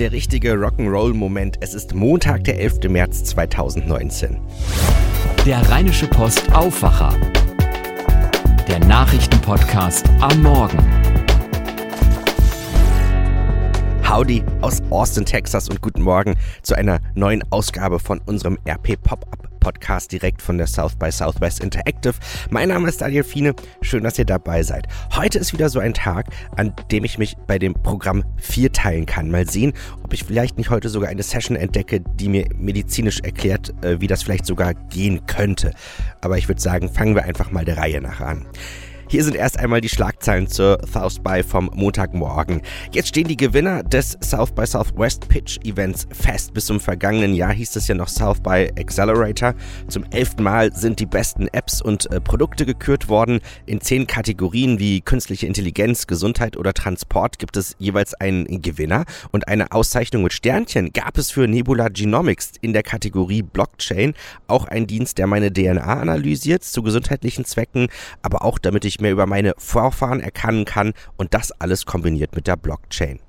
der richtige Rock'n'Roll-Moment. Es ist Montag, der 11. März 2019. Der Rheinische Post Aufwacher. Der Nachrichtenpodcast am Morgen. Howdy aus Austin, Texas und guten Morgen zu einer neuen Ausgabe von unserem RP Pop-Up Podcast direkt von der South by Southwest Interactive. Mein Name ist Daniel Fiene. Schön, dass ihr dabei seid. Heute ist wieder so ein Tag, an dem ich mich bei dem Programm vierteilen kann. Mal sehen, ob ich vielleicht nicht heute sogar eine Session entdecke, die mir medizinisch erklärt, äh, wie das vielleicht sogar gehen könnte. Aber ich würde sagen, fangen wir einfach mal der Reihe nach an. Hier sind erst einmal die Schlagzeilen zur South by vom Montagmorgen. Jetzt stehen die Gewinner des South by Southwest Pitch Events fest. Bis zum vergangenen Jahr hieß es ja noch South by Accelerator. Zum elften Mal sind die besten Apps und äh, Produkte gekürt worden. In zehn Kategorien wie künstliche Intelligenz, Gesundheit oder Transport gibt es jeweils einen Gewinner und eine Auszeichnung mit Sternchen gab es für Nebula Genomics in der Kategorie Blockchain. Auch ein Dienst, der meine DNA analysiert zu gesundheitlichen Zwecken, aber auch damit ich mehr über meine Vorfahren erkennen kann und das alles kombiniert mit der Blockchain.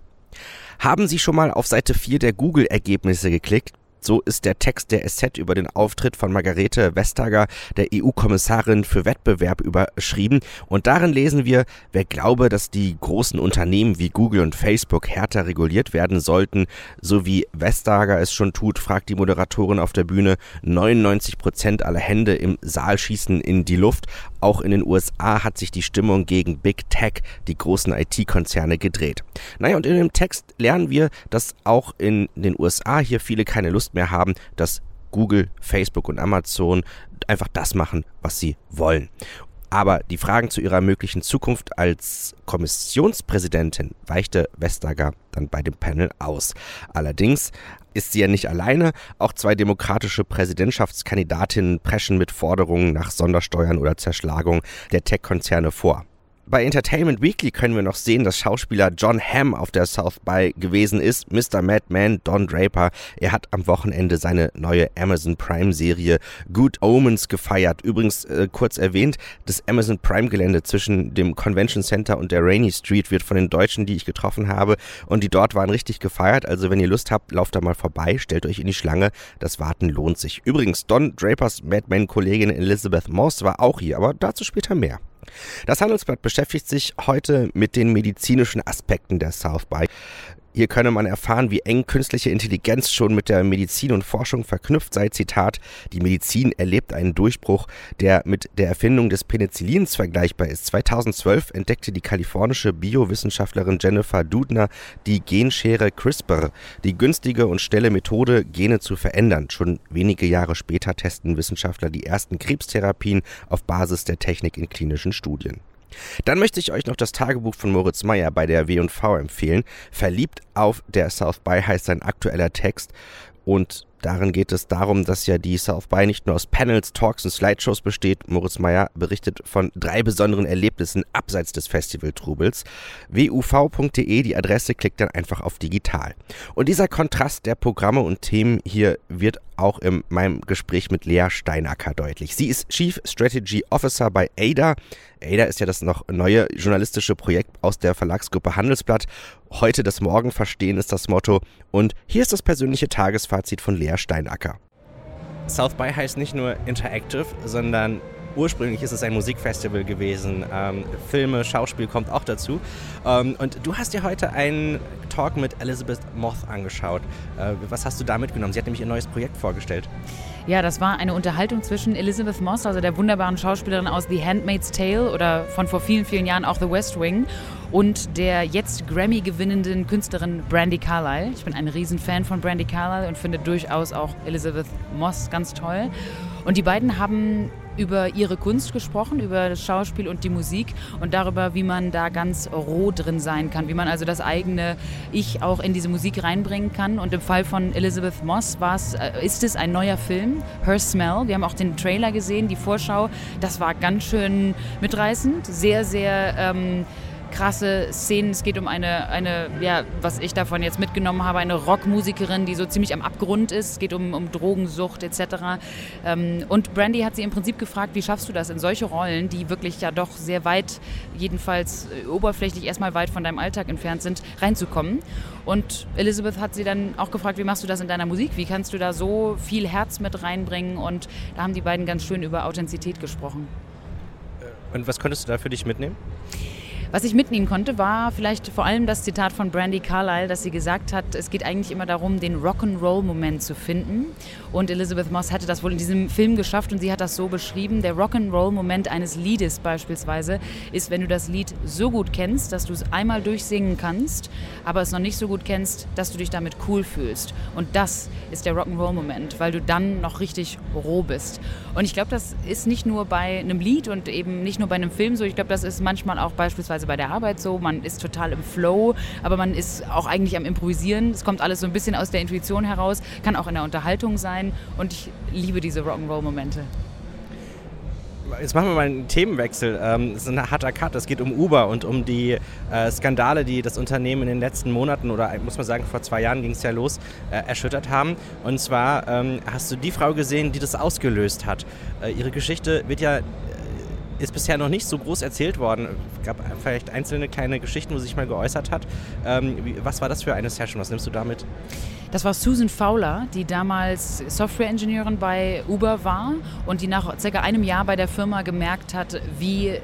Haben Sie schon mal auf Seite 4 der Google-Ergebnisse geklickt? So ist der Text der SZ über den Auftritt von Margarete Vestager, der EU-Kommissarin für Wettbewerb, überschrieben. Und darin lesen wir, wer glaube, dass die großen Unternehmen wie Google und Facebook härter reguliert werden sollten, so wie Vestager es schon tut, fragt die Moderatorin auf der Bühne. 99 Prozent aller Hände im Saal schießen in die Luft. Auch in den USA hat sich die Stimmung gegen Big Tech, die großen IT-Konzerne, gedreht. Naja, und in dem Text lernen wir, dass auch in den USA hier viele keine Lust Mehr haben, dass Google, Facebook und Amazon einfach das machen, was sie wollen. Aber die Fragen zu ihrer möglichen Zukunft als Kommissionspräsidentin weichte Vestager dann bei dem Panel aus. Allerdings ist sie ja nicht alleine. Auch zwei demokratische Präsidentschaftskandidatinnen preschen mit Forderungen nach Sondersteuern oder Zerschlagung der Tech-Konzerne vor. Bei Entertainment Weekly können wir noch sehen, dass Schauspieler John Hamm auf der South by gewesen ist. Mr. Madman Don Draper. Er hat am Wochenende seine neue Amazon Prime Serie Good Omens gefeiert. Übrigens äh, kurz erwähnt, das Amazon Prime Gelände zwischen dem Convention Center und der Rainy Street wird von den Deutschen, die ich getroffen habe und die dort waren, richtig gefeiert. Also wenn ihr Lust habt, lauft da mal vorbei, stellt euch in die Schlange. Das Warten lohnt sich. Übrigens, Don Drapers Madman-Kollegin Elizabeth Moss war auch hier, aber dazu später mehr. Das Handelsblatt beschäftigt sich heute mit den medizinischen Aspekten der South by. Hier könne man erfahren, wie eng künstliche Intelligenz schon mit der Medizin und Forschung verknüpft sei. Zitat, die Medizin erlebt einen Durchbruch, der mit der Erfindung des Penicillins vergleichbar ist. 2012 entdeckte die kalifornische Biowissenschaftlerin Jennifer Dudner die Genschere CRISPR, die günstige und schnelle Methode, Gene zu verändern. Schon wenige Jahre später testen Wissenschaftler die ersten Krebstherapien auf Basis der Technik in klinischen Studien. Dann möchte ich euch noch das Tagebuch von Moritz Meyer bei der W&V empfehlen. Verliebt auf der South By heißt sein aktueller Text und Darin geht es darum, dass ja die South by nicht nur aus Panels, Talks und Slideshows besteht. Moritz Meyer berichtet von drei besonderen Erlebnissen abseits des Festivaltrubels. wuv.de, die Adresse, klickt dann einfach auf digital. Und dieser Kontrast der Programme und Themen hier wird auch in meinem Gespräch mit Lea Steinacker deutlich. Sie ist Chief Strategy Officer bei ADA. ADA ist ja das noch neue journalistische Projekt aus der Verlagsgruppe Handelsblatt. Heute das Morgen verstehen ist das Motto. Und hier ist das persönliche Tagesfazit von Lea Steinacker. South by heißt nicht nur Interactive, sondern ursprünglich ist es ein Musikfestival gewesen. Ähm, Filme, Schauspiel kommt auch dazu. Ähm, und du hast dir heute einen Talk mit Elizabeth Moth angeschaut. Äh, was hast du da mitgenommen? Sie hat nämlich ihr neues Projekt vorgestellt. Ja, das war eine Unterhaltung zwischen Elizabeth Moss, also der wunderbaren Schauspielerin aus The Handmaid's Tale oder von vor vielen, vielen Jahren auch The West Wing und der jetzt Grammy gewinnenden Künstlerin Brandy Carlyle. Ich bin ein Riesenfan von Brandy Carlyle und finde durchaus auch Elizabeth Moss ganz toll. Und die beiden haben über ihre Kunst gesprochen, über das Schauspiel und die Musik und darüber, wie man da ganz roh drin sein kann, wie man also das eigene Ich auch in diese Musik reinbringen kann. Und im Fall von Elizabeth Moss äh, ist es ein neuer Film, Her Smell. Wir haben auch den Trailer gesehen, die Vorschau. Das war ganz schön mitreißend, sehr, sehr. Ähm, krasse Szenen. Es geht um eine, eine, ja, was ich davon jetzt mitgenommen habe, eine Rockmusikerin, die so ziemlich am Abgrund ist. Es geht um, um Drogensucht etc. Ähm, und Brandy hat sie im Prinzip gefragt, wie schaffst du das in solche Rollen, die wirklich ja doch sehr weit, jedenfalls äh, oberflächlich erstmal weit von deinem Alltag entfernt sind, reinzukommen. Und Elizabeth hat sie dann auch gefragt, wie machst du das in deiner Musik? Wie kannst du da so viel Herz mit reinbringen? Und da haben die beiden ganz schön über Authentizität gesprochen. Und was konntest du da für dich mitnehmen? Was ich mitnehmen konnte, war vielleicht vor allem das Zitat von Brandy Carlyle, dass sie gesagt hat, es geht eigentlich immer darum, den Rock'n'Roll-Moment zu finden. Und Elizabeth Moss hatte das wohl in diesem Film geschafft und sie hat das so beschrieben. Der Rock'n'Roll-Moment eines Liedes beispielsweise ist, wenn du das Lied so gut kennst, dass du es einmal durchsingen kannst, aber es noch nicht so gut kennst, dass du dich damit cool fühlst. Und das ist der Rock'n'Roll-Moment, weil du dann noch richtig roh bist. Und ich glaube, das ist nicht nur bei einem Lied und eben nicht nur bei einem Film so. Ich glaube, das ist manchmal auch beispielsweise beispielsweise bei der Arbeit so. Man ist total im Flow, aber man ist auch eigentlich am Improvisieren. Es kommt alles so ein bisschen aus der Intuition heraus, kann auch in der Unterhaltung sein und ich liebe diese Rock'n'Roll-Momente. Jetzt machen wir mal einen Themenwechsel. Ähm, es ist ein harter Cut. Es geht um Uber und um die äh, Skandale, die das Unternehmen in den letzten Monaten oder muss man sagen, vor zwei Jahren ging es ja los, äh, erschüttert haben. Und zwar ähm, hast du die Frau gesehen, die das ausgelöst hat. Äh, ihre Geschichte wird ja ist bisher noch nicht so groß erzählt worden. Es gab vielleicht einzelne kleine Geschichten, wo sie sich mal geäußert hat. Ähm, was war das für eine Session? Was nimmst du damit? Das war Susan Fowler, die damals Software-Ingenieurin bei Uber war und die nach circa einem Jahr bei der Firma gemerkt hat, wie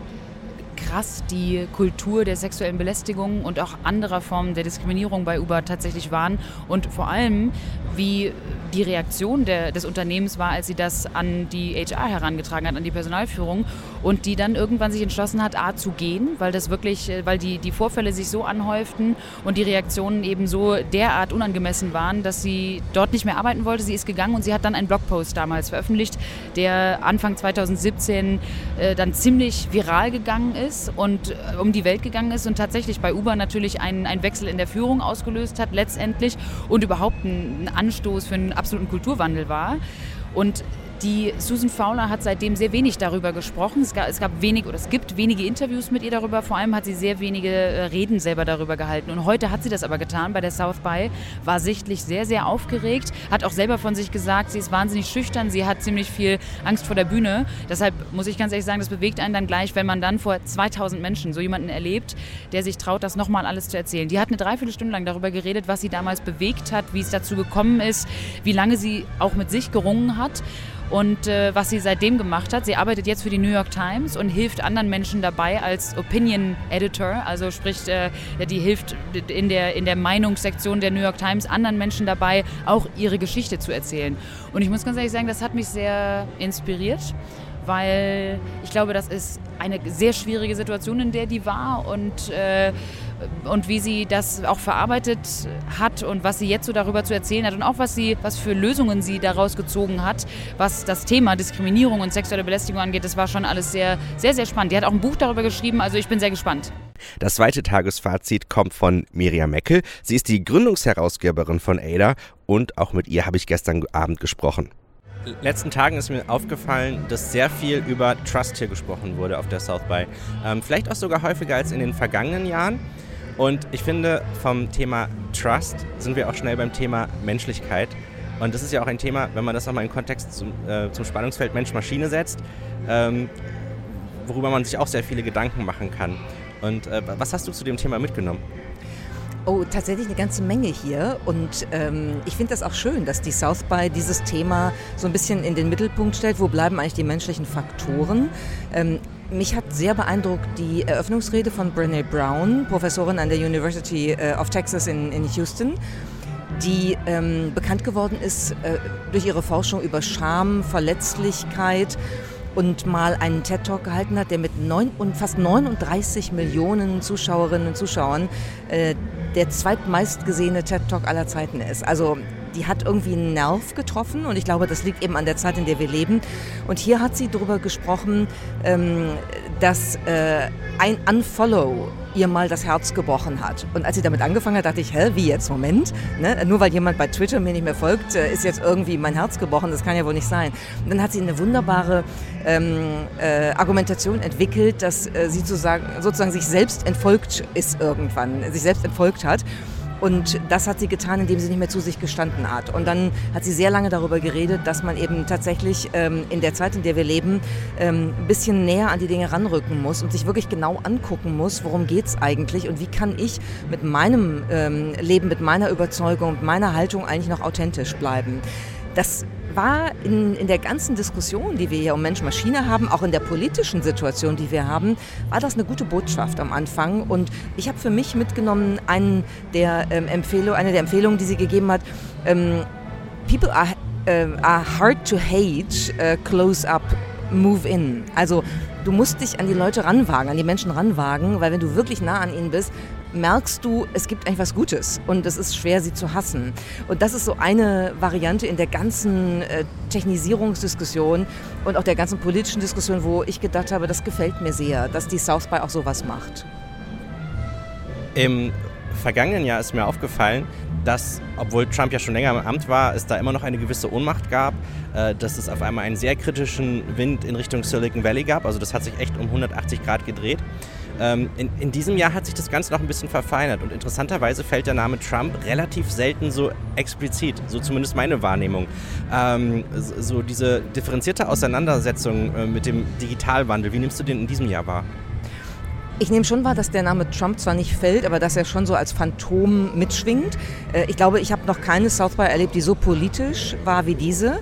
krass die Kultur der sexuellen Belästigung und auch anderer Formen der Diskriminierung bei Uber tatsächlich waren und vor allem, wie die Reaktion der, des Unternehmens war, als sie das an die HR herangetragen hat, an die Personalführung und die dann irgendwann sich entschlossen hat, A zu gehen, weil das wirklich, äh, weil die, die Vorfälle sich so anhäuften und die Reaktionen eben so derart unangemessen waren, dass sie dort nicht mehr arbeiten wollte. Sie ist gegangen und sie hat dann einen Blogpost damals veröffentlicht, der Anfang 2017 äh, dann ziemlich viral gegangen ist und äh, um die Welt gegangen ist und tatsächlich bei Uber natürlich einen, einen Wechsel in der Führung ausgelöst hat letztendlich und überhaupt einen Anstoß für einen absoluten Kulturwandel war. Und die Susan Fowler hat seitdem sehr wenig darüber gesprochen. Es gab, es gab wenig oder es gibt wenige Interviews mit ihr darüber. Vor allem hat sie sehr wenige äh, Reden selber darüber gehalten. Und heute hat sie das aber getan bei der South by. War sichtlich sehr, sehr aufgeregt. Hat auch selber von sich gesagt, sie ist wahnsinnig schüchtern. Sie hat ziemlich viel Angst vor der Bühne. Deshalb muss ich ganz ehrlich sagen, das bewegt einen dann gleich, wenn man dann vor 2000 Menschen so jemanden erlebt, der sich traut, das nochmal alles zu erzählen. Die hat eine Dreiviertelstunde lang darüber geredet, was sie damals bewegt hat, wie es dazu gekommen ist, wie lange sie auch mit sich gerungen hat und äh, was sie seitdem gemacht hat. Sie arbeitet jetzt für die New York Times und hilft anderen Menschen dabei als Opinion Editor, also sprich, äh, die hilft in der, in der Meinungssektion der New York Times anderen Menschen dabei, auch ihre Geschichte zu erzählen. Und ich muss ganz ehrlich sagen, das hat mich sehr inspiriert weil ich glaube, das ist eine sehr schwierige Situation, in der die war und äh, und wie sie das auch verarbeitet hat und was sie jetzt so darüber zu erzählen hat und auch was sie, was für Lösungen sie daraus gezogen hat, was das Thema Diskriminierung und sexuelle Belästigung angeht, das war schon alles sehr, sehr, sehr spannend. Die hat auch ein Buch darüber geschrieben, also ich bin sehr gespannt. Das zweite Tagesfazit kommt von Miriam Meckel. Sie ist die Gründungsherausgeberin von ADA und auch mit ihr habe ich gestern Abend gesprochen letzten Tagen ist mir aufgefallen, dass sehr viel über Trust hier gesprochen wurde auf der South by. Ähm, vielleicht auch sogar häufiger als in den vergangenen Jahren. Und ich finde, vom Thema Trust sind wir auch schnell beim Thema Menschlichkeit. Und das ist ja auch ein Thema, wenn man das nochmal in Kontext zum, äh, zum Spannungsfeld Mensch-Maschine setzt, ähm, worüber man sich auch sehr viele Gedanken machen kann. Und äh, was hast du zu dem Thema mitgenommen? Oh, tatsächlich eine ganze Menge hier. Und ähm, ich finde das auch schön, dass die South by dieses Thema so ein bisschen in den Mittelpunkt stellt. Wo bleiben eigentlich die menschlichen Faktoren? Ähm, mich hat sehr beeindruckt die Eröffnungsrede von Brené Brown, Professorin an der University äh, of Texas in, in Houston die ähm, bekannt geworden ist äh, durch ihre Forschung über Scham, Verletzlichkeit und mal einen TED-Talk gehalten hat, der mit neun und fast 39 Millionen Zuschauerinnen und Zuschauern äh, der zweitmeistgesehene TED-Talk aller Zeiten ist. Also die hat irgendwie einen Nerv getroffen und ich glaube, das liegt eben an der Zeit, in der wir leben. Und hier hat sie darüber gesprochen, ähm, dass äh, ein Unfollow ihr mal das Herz gebrochen hat. Und als sie damit angefangen hat, dachte ich, hä, wie jetzt? Moment. Ne? Nur weil jemand bei Twitter mir nicht mehr folgt, äh, ist jetzt irgendwie mein Herz gebrochen. Das kann ja wohl nicht sein. Und dann hat sie eine wunderbare ähm, äh, Argumentation entwickelt, dass äh, sie sozusagen, sozusagen sich selbst entfolgt ist irgendwann, sich selbst entfolgt hat. Und das hat sie getan, indem sie nicht mehr zu sich gestanden hat. Und dann hat sie sehr lange darüber geredet, dass man eben tatsächlich ähm, in der Zeit, in der wir leben, ähm, ein bisschen näher an die Dinge ranrücken muss und sich wirklich genau angucken muss, worum geht es eigentlich und wie kann ich mit meinem ähm, Leben, mit meiner Überzeugung, mit meiner Haltung eigentlich noch authentisch bleiben. Das war in, in der ganzen Diskussion, die wir hier um Mensch-Maschine haben, auch in der politischen Situation, die wir haben, war das eine gute Botschaft am Anfang. Und ich habe für mich mitgenommen einen der, ähm, Empfehlung, eine der Empfehlungen, die sie gegeben hat. Ähm, People are, äh, are hard to hate, uh, close up, move in. Also du musst dich an die Leute ranwagen, an die Menschen ranwagen, weil wenn du wirklich nah an ihnen bist, merkst du, es gibt eigentlich was Gutes und es ist schwer, sie zu hassen. Und das ist so eine Variante in der ganzen äh, Technisierungsdiskussion und auch der ganzen politischen Diskussion, wo ich gedacht habe, das gefällt mir sehr, dass die South by auch sowas macht. Im vergangenen Jahr ist mir aufgefallen, dass, obwohl Trump ja schon länger im Amt war, es da immer noch eine gewisse Ohnmacht gab, äh, dass es auf einmal einen sehr kritischen Wind in Richtung Silicon Valley gab. Also das hat sich echt um 180 Grad gedreht. Ähm, in, in, diesem Jahr hat sich das Ganze noch ein bisschen verfeinert und interessanterweise fällt der Name Trump relativ selten so explizit, so zumindest meine Wahrnehmung. Ähm, so diese differenzierte Auseinandersetzung äh, mit dem Digitalwandel, wie nimmst du den in diesem Jahr wahr? Ich nehme schon wahr, dass der Name Trump zwar nicht fällt, aber dass er schon so als Phantom mitschwingt. Äh, ich glaube, ich habe noch keine South by erlebt, die so politisch war wie diese.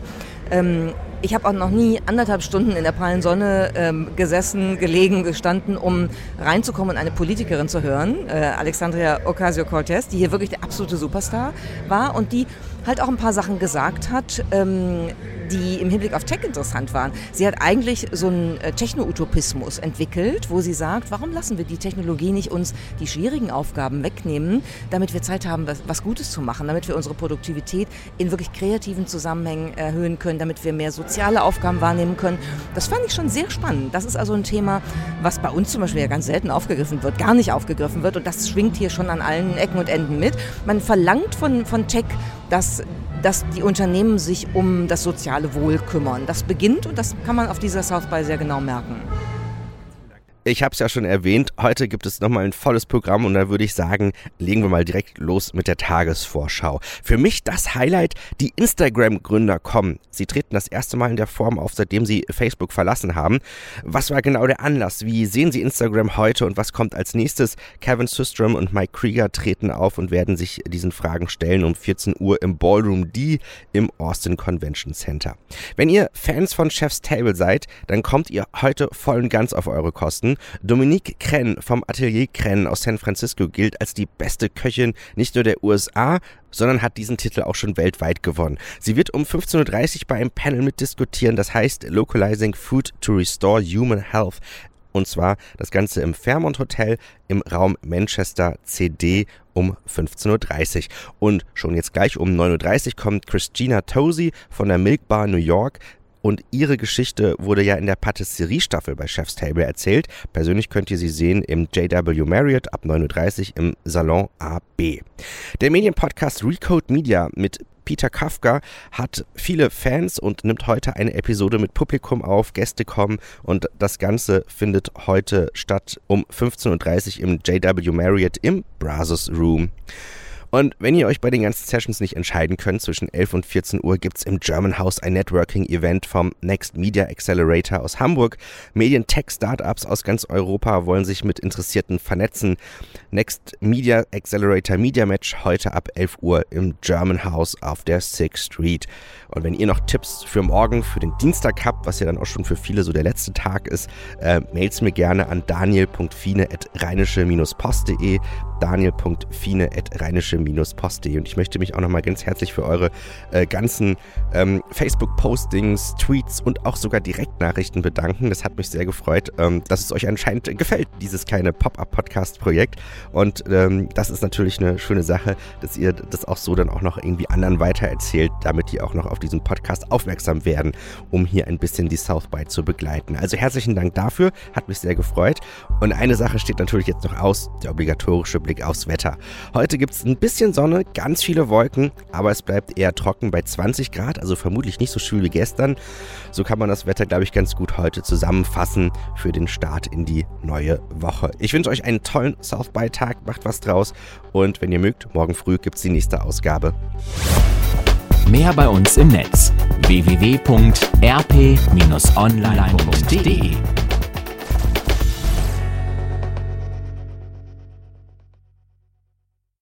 Ähm, ich habe auch noch nie anderthalb Stunden in der prallen Sonne ähm, gesessen, gelegen, gestanden, um reinzukommen und eine Politikerin zu hören, äh, Alexandria Ocasio-Cortez, die hier wirklich der absolute Superstar war und die halt auch ein paar Sachen gesagt hat, ähm, die im Hinblick auf Tech interessant waren. Sie hat eigentlich so einen äh, Techno-Utopismus entwickelt, wo sie sagt, warum lassen wir die Technologie nicht uns die schwierigen Aufgaben wegnehmen, damit wir Zeit haben, was, was Gutes zu machen, damit wir unsere Produktivität in wirklich kreativen Zusammenhängen erhöhen können, damit wir mehr soziale Aufgaben wahrnehmen können. Das fand ich schon sehr spannend. Das ist also ein Thema, was bei uns zum Beispiel ja ganz selten aufgegriffen wird, gar nicht aufgegriffen wird und das schwingt hier schon an allen Ecken und Enden mit. Man verlangt von, von Tech, dass dass die Unternehmen sich um das soziale Wohl kümmern. Das beginnt und das kann man auf dieser South by sehr genau merken. Ich habe es ja schon erwähnt, heute gibt es nochmal ein volles Programm und da würde ich sagen, legen wir mal direkt los mit der Tagesvorschau. Für mich das Highlight, die Instagram-Gründer kommen. Sie treten das erste Mal in der Form auf, seitdem sie Facebook verlassen haben. Was war genau der Anlass? Wie sehen Sie Instagram heute und was kommt als nächstes? Kevin Systrom und Mike Krieger treten auf und werden sich diesen Fragen stellen um 14 Uhr im Ballroom D im Austin Convention Center. Wenn ihr Fans von Chef's Table seid, dann kommt ihr heute voll und ganz auf eure Kosten. Dominique Krenn vom Atelier Krenn aus San Francisco gilt als die beste Köchin nicht nur der USA, sondern hat diesen Titel auch schon weltweit gewonnen. Sie wird um 15.30 Uhr bei einem Panel mitdiskutieren, das heißt Localizing Food to Restore Human Health. Und zwar das Ganze im Fairmont Hotel im Raum Manchester CD um 15.30 Uhr. Und schon jetzt gleich um 9.30 Uhr kommt Christina Tosi von der Milk Bar New York und ihre Geschichte wurde ja in der Patisserie-Staffel bei Chef's Table erzählt. Persönlich könnt ihr sie sehen im JW Marriott ab 9.30 Uhr im Salon AB. Der Medienpodcast Recode Media mit Peter Kafka hat viele Fans und nimmt heute eine Episode mit Publikum auf. Gäste kommen und das Ganze findet heute statt um 15.30 Uhr im JW Marriott im Brazos Room. Und wenn ihr euch bei den ganzen Sessions nicht entscheiden könnt, zwischen 11 und 14 Uhr gibt es im German House ein Networking-Event vom Next Media Accelerator aus Hamburg. Medien-Tech-Startups aus ganz Europa wollen sich mit Interessierten vernetzen. Next Media Accelerator Media Match heute ab 11 Uhr im German House auf der 6th Street. Und wenn ihr noch Tipps für morgen, für den Dienstag habt, was ja dann auch schon für viele so der letzte Tag ist, äh, mailt's mir gerne an daniel.fine.rheinische-post.de daniel.fine.rheinische-post.de. Und ich möchte mich auch nochmal ganz herzlich für eure äh, ganzen ähm, Facebook-Postings, Tweets und auch sogar Direktnachrichten bedanken. Das hat mich sehr gefreut, ähm, dass es euch anscheinend gefällt, dieses kleine Pop-Up-Podcast-Projekt. Und ähm, das ist natürlich eine schöne Sache, dass ihr das auch so dann auch noch irgendwie anderen weitererzählt, damit die auch noch auf diesen Podcast aufmerksam werden, um hier ein bisschen die South by zu begleiten. Also herzlichen Dank dafür, hat mich sehr gefreut. Und eine Sache steht natürlich jetzt noch aus, der obligatorische Blick aufs Wetter. Heute gibt es ein bisschen Sonne, ganz viele Wolken, aber es bleibt eher trocken bei 20 Grad, also vermutlich nicht so schwül wie gestern. So kann man das Wetter, glaube ich, ganz gut heute zusammenfassen für den Start in die neue Woche. Ich wünsche euch einen tollen South by Tag, macht was draus und wenn ihr mögt, morgen früh gibt es die nächste Ausgabe. Mehr bei uns im Netz www.rp-online.de